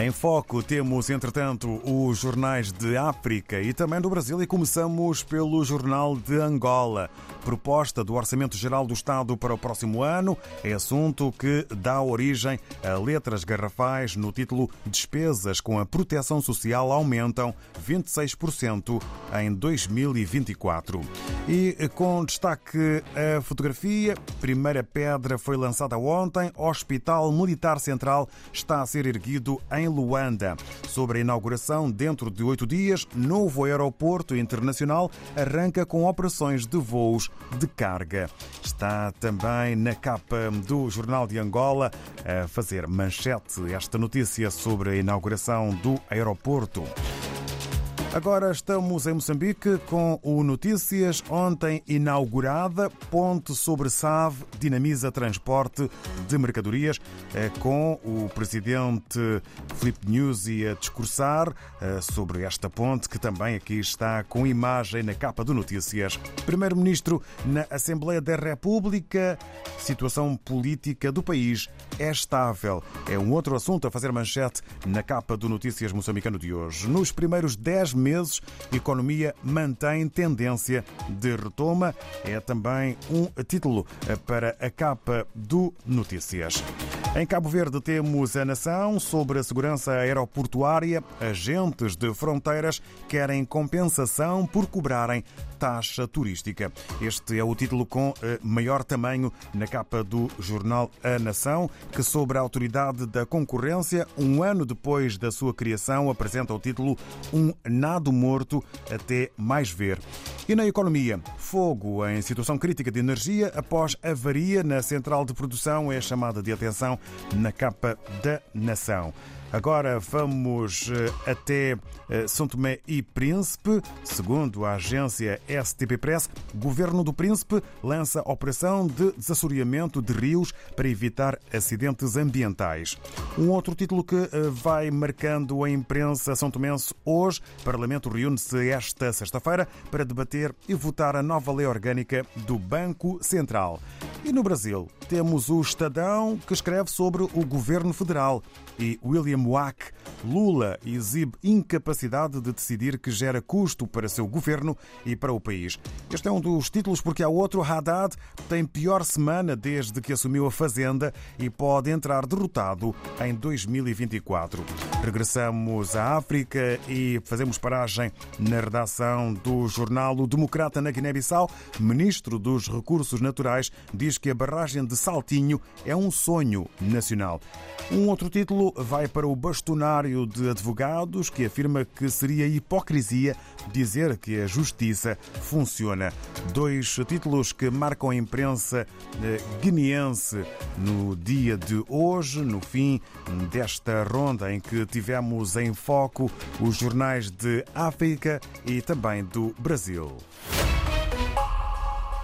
Em foco temos, entretanto, os jornais de África e também do Brasil e começamos pelo Jornal de Angola. Proposta do Orçamento Geral do Estado para o próximo ano é assunto que dá origem a letras garrafais no título Despesas com a proteção social aumentam 26% em 2024. E com destaque a fotografia, primeira pedra foi lançada ontem, Hospital Militar Central está a ser erguido em Luanda. Sobre a inauguração, dentro de oito dias, novo aeroporto internacional arranca com operações de voos de carga. Está também na capa do Jornal de Angola a fazer manchete esta notícia sobre a inauguração do aeroporto. Agora estamos em Moçambique com o Notícias. Ontem inaugurada, ponte sobre Save dinamiza transporte de mercadorias, eh, com o presidente Filipe Nyusi a discursar eh, sobre esta ponte, que também aqui está com imagem na capa do Notícias. Primeiro-ministro na Assembleia da República, situação política do país é estável. É um outro assunto a fazer manchete na capa do Notícias moçambicano de hoje. Nos primeiros 10 meses, economia mantém tendência de retoma. É também um título para a capa do Notícias. Em Cabo Verde temos a nação sobre a segurança aeroportuária. Agentes de fronteiras querem compensação por cobrarem taxa turística. Este é o título com maior tamanho na capa do jornal A Nação, que sobre a autoridade da concorrência, um ano depois da sua criação, apresenta o título Um nado morto até mais ver. E na economia, fogo em situação crítica de energia após avaria na central de produção é chamada de atenção na capa da Nação. Agora vamos até São Tomé e Príncipe. Segundo a agência STP Press, o governo do Príncipe lança operação de desassoreamento de rios para evitar acidentes ambientais. Um outro título que vai marcando a imprensa são tomense hoje. O Parlamento reúne-se esta sexta-feira para debater e votar a nova lei orgânica do Banco Central. E no Brasil, temos o Estadão que escreve sobre o governo federal e William Wack. Lula exibe incapacidade de decidir que gera custo para seu governo e para o país. Este é um dos títulos porque há outro. Haddad tem pior semana desde que assumiu a Fazenda e pode entrar derrotado em 2024. Regressamos à África e fazemos paragem na redação do jornal O Democrata na Guiné-Bissau. Ministro dos Recursos Naturais diz que a barragem de Saltinho é um sonho nacional. Um outro título vai para o bastonário de advogados que afirma que seria hipocrisia dizer que a justiça funciona. Dois títulos que marcam a imprensa guineense no dia de hoje, no fim desta ronda em que tivemos em foco os jornais de África e também do Brasil.